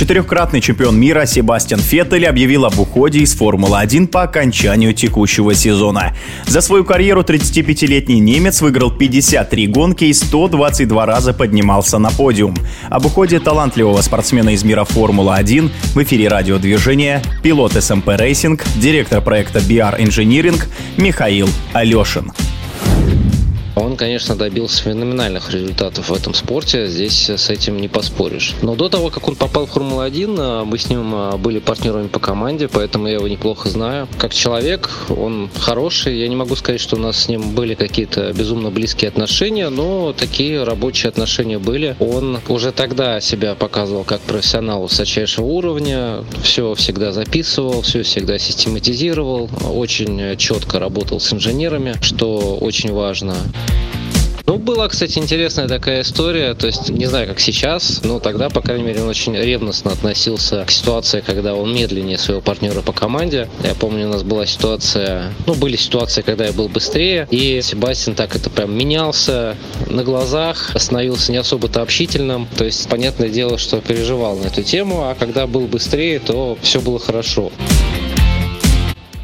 Четырехкратный чемпион мира Себастьян Феттель объявил об уходе из Формулы-1 по окончанию текущего сезона. За свою карьеру 35-летний немец выиграл 53 гонки и 122 раза поднимался на подиум. Об уходе талантливого спортсмена из мира Формула-1 в эфире радиодвижения пилот СМП Рейсинг, директор проекта BR Engineering Михаил Алешин. Он, конечно, добился феноменальных результатов в этом спорте, здесь с этим не поспоришь. Но до того, как он попал в Формулу-1, а, мы с ним а, были партнерами по команде, поэтому я его неплохо знаю. Как человек, он хороший, я не могу сказать, что у нас с ним были какие-то безумно близкие отношения, но такие рабочие отношения были. Он уже тогда себя показывал как профессионал высочайшего уровня, все всегда записывал, все всегда систематизировал, очень четко работал с инженерами, что очень важно. Ну, была, кстати, интересная такая история. То есть, не знаю, как сейчас, но тогда, по крайней мере, он очень ревностно относился к ситуации, когда он медленнее своего партнера по команде. Я помню, у нас была ситуация, ну, были ситуации, когда я был быстрее, и Себастьян так это прям менялся на глазах, становился не особо-то общительным. То есть, понятное дело, что переживал на эту тему, а когда был быстрее, то все было хорошо.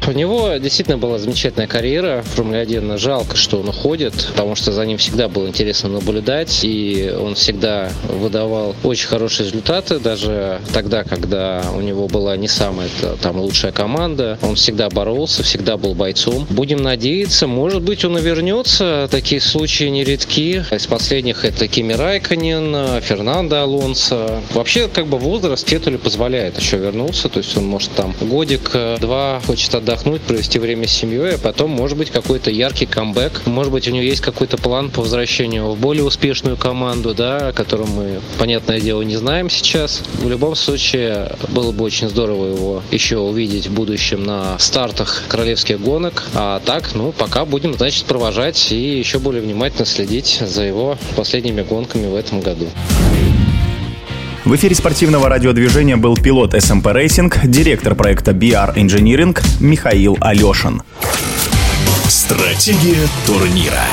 У него действительно была замечательная карьера в Формуле 1. Жалко, что он уходит, потому что за ним всегда было интересно наблюдать, и он всегда выдавал очень хорошие результаты, даже тогда, когда у него была не самая там лучшая команда. Он всегда боролся, всегда был бойцом. Будем надеяться, может быть, он и вернется. Такие случаи нередки. Из последних это Кими Райконен, Фернандо Алонсо. Вообще, как бы возраст Феттелю позволяет еще вернуться, то есть он может там годик-два хочет отдохнуть отдохнуть, провести время с семьей, а потом, может быть, какой-то яркий камбэк. Может быть, у него есть какой-то план по возвращению в более успешную команду, да, о котором мы, понятное дело, не знаем сейчас. В любом случае, было бы очень здорово его еще увидеть в будущем на стартах королевских гонок. А так, ну, пока будем, значит, провожать и еще более внимательно следить за его последними гонками в этом году. В эфире спортивного радиодвижения был пилот SMP Racing, директор проекта BR Engineering Михаил Алешин. Стратегия турнира.